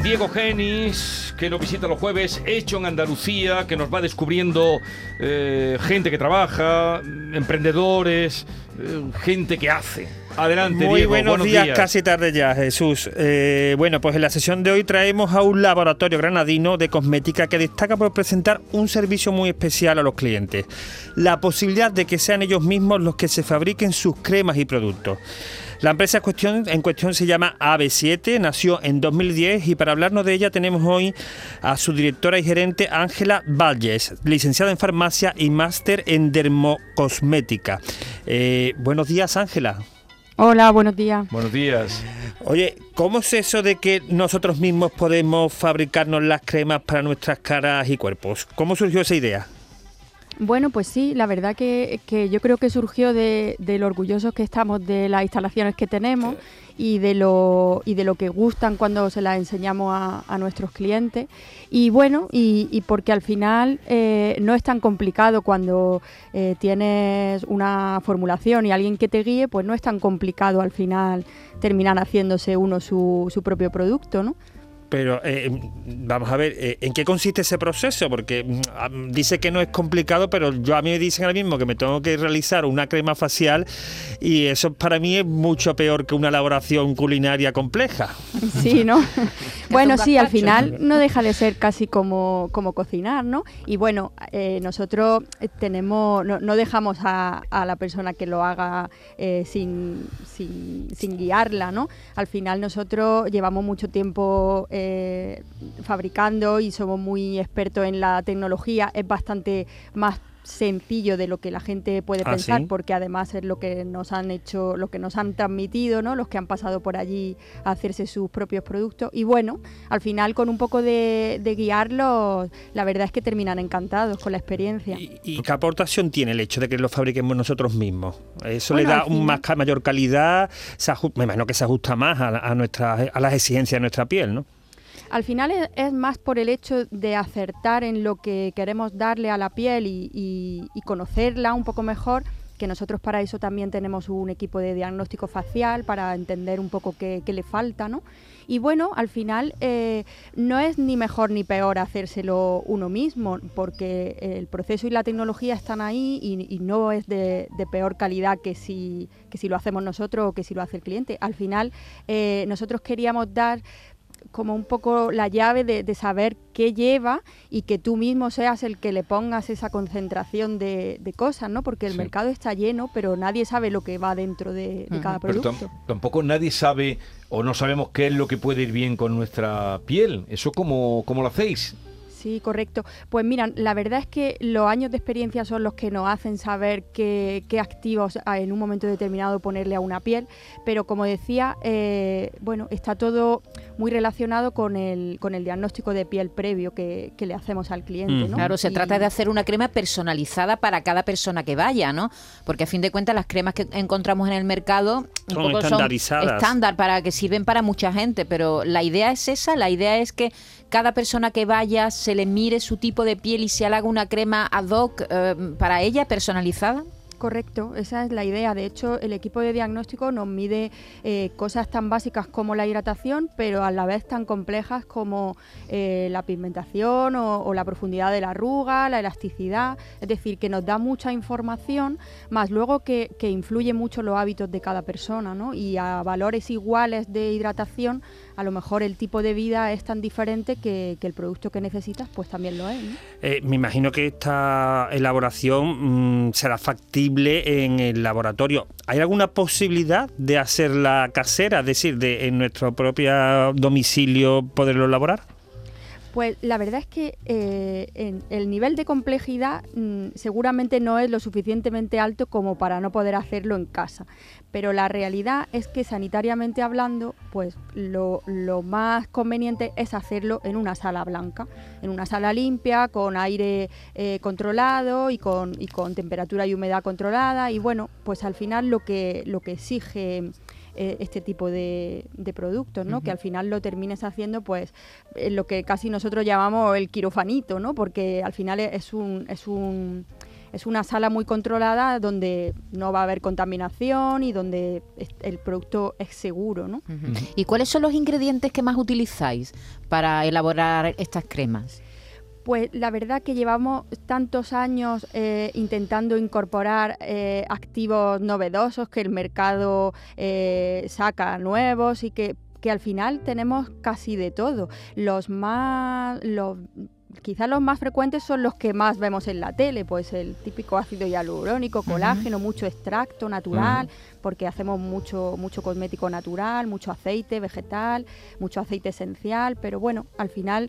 Con Diego Genis, que nos visita los jueves, hecho en Andalucía, que nos va descubriendo eh, gente que trabaja, emprendedores, eh, gente que hace. Adelante, Muy Diego. buenos, días, casi tarde ya, Jesús. Eh, bueno, pues en la sesión de hoy traemos a un laboratorio granadino de cosmética que destaca por presentar un servicio muy especial a los clientes. La posibilidad de que sean ellos mismos los que se fabriquen sus cremas y productos. La empresa en cuestión, en cuestión se llama AB7, nació en 2010 y para hablarnos de ella tenemos hoy a su directora y gerente Ángela Valles, licenciada en farmacia y máster en dermocosmética. Eh, buenos días, Ángela. Hola, buenos días. Buenos días. Oye, ¿cómo es eso de que nosotros mismos podemos fabricarnos las cremas para nuestras caras y cuerpos? ¿Cómo surgió esa idea? Bueno, pues sí, la verdad que, que yo creo que surgió de, de, lo orgullosos que estamos de las instalaciones que tenemos y de lo, y de lo que gustan cuando se las enseñamos a, a nuestros clientes. Y bueno, y, y porque al final eh, no es tan complicado cuando eh, tienes una formulación y alguien que te guíe, pues no es tan complicado al final terminar haciéndose uno su, su propio producto, ¿no? Pero eh, vamos a ver, eh, ¿en qué consiste ese proceso? Porque mm, dice que no es complicado, pero yo a mí me dicen ahora mismo que me tengo que realizar una crema facial y eso para mí es mucho peor que una elaboración culinaria compleja. Sí, ¿no? bueno, sí, al final no deja de ser casi como, como cocinar, ¿no? Y bueno, eh, nosotros tenemos, no, no dejamos a, a, la persona que lo haga eh, sin, sin, sin, guiarla, ¿no? Al final nosotros llevamos mucho tiempo eh, fabricando y somos muy expertos en la tecnología, es bastante más sencillo de lo que la gente puede ¿Ah, pensar sí? porque además es lo que nos han hecho lo que nos han transmitido no los que han pasado por allí a hacerse sus propios productos y bueno al final con un poco de, de guiarlos la verdad es que terminan encantados con la experiencia ¿Y, y qué aportación tiene el hecho de que lo fabriquemos nosotros mismos? ¿Eso Bueno, le da un más, mayor calidad? Se aju- me imagino que se ajusta más a, a, nuestra, a las exigencias de nuestra piel, ¿no? Al final es, más por el hecho de acertar en lo que queremos darle a la piel y, conocerla un poco mejor, que nosotros para eso también tenemos un equipo de diagnóstico facial para entender un poco qué, le falta, ¿no? Y bueno, al final eh, no es ni mejor ni peor hacérselo uno mismo, porque el proceso y la tecnología están ahí y, no es de, de peor calidad que si, que si lo hacemos nosotros o que si lo hace el cliente. Al final eh, nosotros queríamos dar como un poco la llave de, de, saber qué lleva y que tú mismo seas el que le pongas esa concentración de, de cosas, ¿no? Porque el Sí. mercado está lleno, pero nadie sabe lo que va dentro de, de cada Pero producto. tam- tampoco nadie sabe o no sabemos qué es lo que puede ir bien con nuestra piel. ¿Eso cómo, cómo lo hacéis? Sí, correcto. Pues mira, la verdad es que los años de experiencia son los que nos hacen saber qué, qué activos en un momento determinado ponerle a una piel, pero como decía, eh, bueno, está todo muy relacionado con el, con el diagnóstico de piel previo que, que le hacemos al cliente. Mm. ¿no? Claro, se Y- trata de hacer una crema personalizada para cada persona que vaya, ¿no? Porque a fin de cuentas las cremas que encontramos en el mercado un Son poco estandarizadas. son estándar para que sirven para mucha gente, pero la idea es esa, la idea es que cada persona que vaya se le mire su tipo de piel y se haga una crema ad hoc eh, para ella personalizada. Correcto, esa es la idea. De hecho, el equipo de diagnóstico nos mide eh, cosas tan básicas como la hidratación, pero a la vez tan complejas como eh, la pigmentación o, la profundidad de la arruga, la elasticidad. Es decir, que nos da mucha información, más luego que, que influye mucho los hábitos de cada persona, ¿no? Y a valores iguales de hidratación, a lo mejor el tipo de vida es tan diferente que, que el producto que necesitas, pues también lo es. Eh, me imagino que esta elaboración mm, será factible en el laboratorio. ¿Hay alguna posibilidad de hacerla casera, es decir, de en nuestro propio domicilio poderlo elaborar? Pues la verdad es que eh, en el nivel de complejidad mm, seguramente no es lo suficientemente alto como para no poder hacerlo en casa. Pero la realidad es que sanitariamente hablando, pues lo, más conveniente es hacerlo en una sala blanca, en una sala limpia, con aire eh, controlado y con, y con temperatura y humedad controlada. Y bueno, pues al final lo que, lo que exige eh, este tipo de, de productos, ¿no? Que al final lo termines haciendo, pues, eh, lo que casi nosotros llamamos el quirofanito, ¿no? Porque al final es un, es un es una sala muy controlada donde no va a haber contaminación y donde el producto es seguro. ¿no? ¿Y cuáles son los ingredientes que más utilizáis para elaborar estas cremas? Pues la verdad que llevamos tantos años eh, intentando incorporar eh, activos novedosos que el mercado eh, saca nuevos y que, que, al final tenemos casi de todo. Los más, los, quizás los más frecuentes son los que más vemos en la tele, pues el típico ácido hialurónico, colágeno, mucho extracto natural, porque hacemos mucho, mucho cosmético natural, mucho aceite vegetal, mucho aceite esencial, pero bueno, al final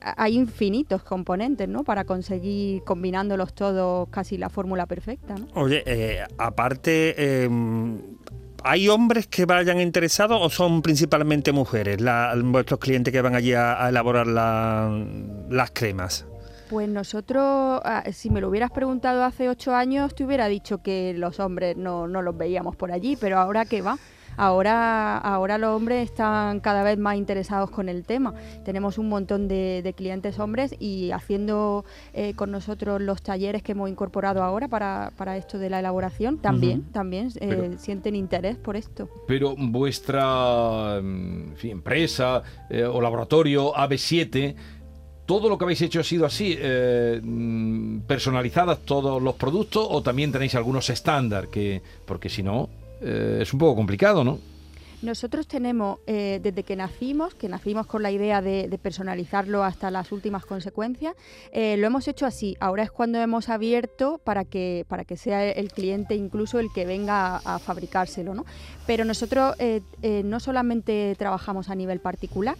hay infinitos componentes, ¿no? Para conseguir combinándolos todos casi la fórmula perfecta, ¿no? Oye, eh, aparte, em, ¿hay hombres que vayan interesados o son principalmente mujeres vuestros clientes que van allí a, elaborar las cremas? Pues nosotros, ah, si me lo hubieras preguntado hace ocho años, te hubiera dicho que los hombres no, no los veíamos por allí, pero ahora qué va. Ahora, ahora los hombres están cada vez más interesados con el tema. Tenemos un montón de, clientes hombres y haciendo eh, con nosotros los talleres que hemos incorporado ahora para, esto de la elaboración, también, también eh, sienten interés por esto. Pero vuestra mm, empresa eh, o laboratorio AB7 ¿Todo lo que habéis hecho ha sido así, mm, personalizadas todos los productos o también tenéis algunos estándar? Que, porque si no, eh, es un poco complicado, ¿no? Nosotros tenemos, eh, desde que nacimos, que nacimos con la idea de, personalizarlo hasta las últimas consecuencias, eh, lo hemos hecho así. Ahora es cuando hemos abierto para que, para que sea el cliente incluso el que venga a, fabricárselo. ¿no? Pero nosotros eh, no solamente trabajamos a nivel particular,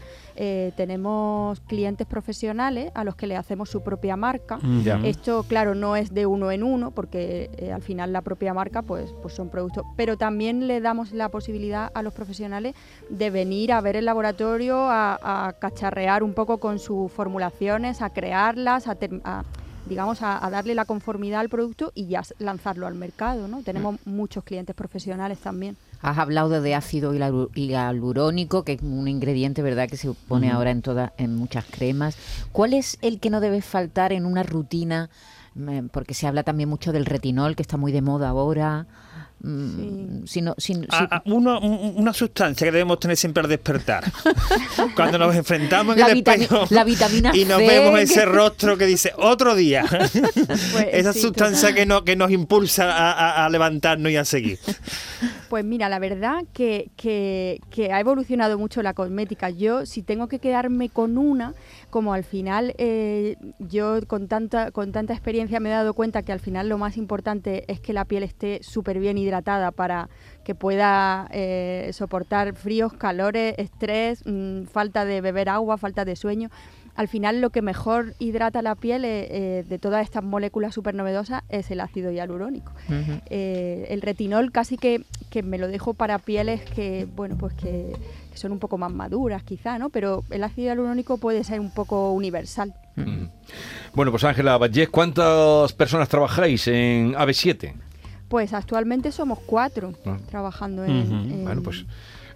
tenemos clientes profesionales a los que le hacemos su propia marca. Mm, Esto, claro, no es de uno en uno, porque al final la propia marca pues, pues son productos, pero también le damos la posibilidad a los profesionales profesionales de venir a ver el laboratorio, a, cacharrear un poco con sus formulaciones, a crearlas, a, digamos, a, darle la conformidad al producto y ya lanzarlo al mercado. ¿no? Tenemos mm. muchos clientes profesionales también. Has hablado de ácido hialurónico, que es un ingrediente, ¿verdad?, que se pone ahora en todas, en muchas cremas. ¿Cuál es el que no debe faltar en una rutina? Porque se habla también mucho del retinol, que está muy de moda ahora. Mm, ah, ah, una sustancia que debemos tener siempre al despertar. Cuando nos enfrentamos en el espejo y nos vemos ese rostro que dice otro día. Pues Esa sustancia que, no, que nos impulsa a, levantarnos y a seguir. Pues mira, la verdad que, que, ha evolucionado mucho la cosmética. Yo, si tengo que quedarme con una, como al final eh, yo con tanta, con tanta experiencia me he dado cuenta que al final lo más importante es que la piel esté súper bien hidratada para que pueda eh, soportar fríos, calores, estrés, mm, falta de beber agua, falta de sueño al final lo que mejor hidrata la piel eh, eh, de todas estas moléculas súper novedosas es el ácido hialurónico. Eh, el retinol casi que, me lo dejo para pieles que, bueno, pues que, son un poco más maduras quizá, ¿no? Pero el ácido hialurónico puede ser un poco universal. Bueno, pues Ángela Vallés, ¿cuántas personas trabajáis en AB7? Pues actualmente somos cuatro ah. trabajando en... Bueno, pues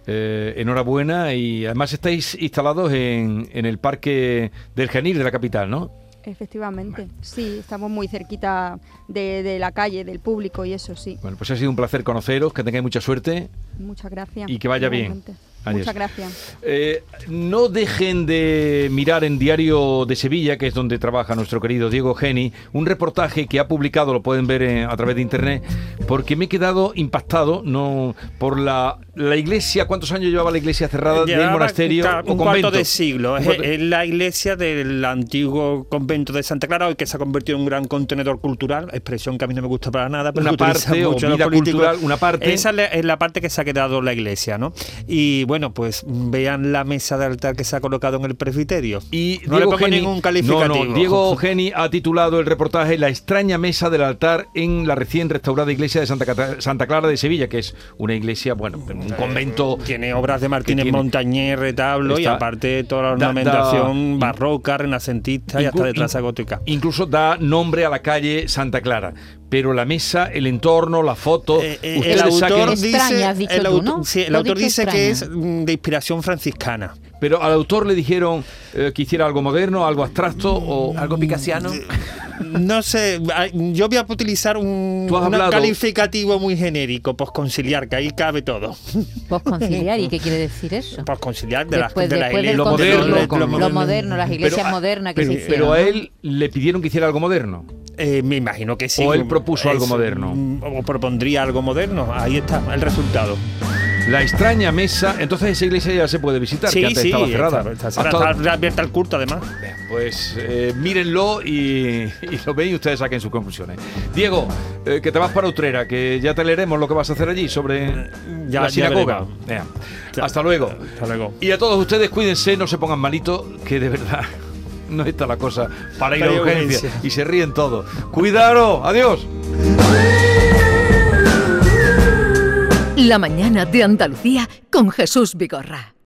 eh, enhorabuena y además estáis instalados en, en el Parque del Genil de la capital, ¿no? Efectivamente, sí, estamos muy cerquita de, de, la calle, del público y eso, sí. Bueno, pues ha sido un placer conoceros, que tengáis mucha suerte. Muchas gracias. Y que vaya bien. Muchas gracias. Eh, no dejen de mirar en Diario de Sevilla, que es donde trabaja nuestro querido Diego Geni, un reportaje que ha publicado, lo pueden ver eh, a través de internet, porque me he quedado impactado no por la, la iglesia. ¿Cuántos años llevaba la iglesia cerrada del monasterio un cuarto de siglo. Es, la iglesia del antiguo convento de Santa Clara, hoy que se ha convertido en un gran contenedor cultural, expresión que a mí no me gusta para nada, pero una parte o vida cultural, una parte. Esa es la parte que se ha quedado la iglesia, ¿no? Y bueno, pues vean la mesa de altar que se ha colocado en el presbiterio. Y no Diego le Geni, ningún calificativo. Diego Geni ha titulado el reportaje La extraña mesa del altar en la recién restaurada iglesia de Santa, Santa Clara de Sevilla, que es una iglesia, bueno, un eh, convento. Tiene obras de Martínez Montañer, retablo y aparte toda la ornamentación barroca, renacentista y hasta de traza gótica. Incluso da nombre a la calle Santa Clara pero la mesa, el entorno, la foto. Eh, eh, el autor dice, el, autor dice que es de inspiración franciscana. Pero al autor le dijeron eh, que hiciera algo moderno, algo abstracto o algo picasiano. No sé, yo voy a utilizar un, calificativo muy genérico, posconciliar, que ahí cabe todo. Posconciliar, ¿y qué quiere decir eso? Posconciliar de, Después- las de la iglesia. Lo moderno, de- de- con- lo lo moderno. moderno, las iglesias ah, modernas que pero, se hicieron. pero a él le pidieron que hiciera algo moderno. Eh, me imagino que sí. O él propuso algo moderno. mm, O propondría algo moderno. Ahí está el resultado. La extraña mesa. Entonces esa iglesia ya se puede visitar, que antes estaba cerrada. Está, está cerrada, Hasta- está abierta al culto, además. Pues eh, mírenlo y, y lo ven y ustedes saquen sus conclusiones. Diego, eh, que te vas para Utrera, que ya te leeremos lo que vas a hacer allí sobre Ya- la sinagoga. Ya. Hasta luego. Hasta luego. Y a todos ustedes, cuídense, no se pongan malitos, que de verdad no está la cosa para ir a urgencia. Y se ríen todos. ¡Cuidado! ¡Adiós! La mañana de Andalucía con Jesús Vigorra.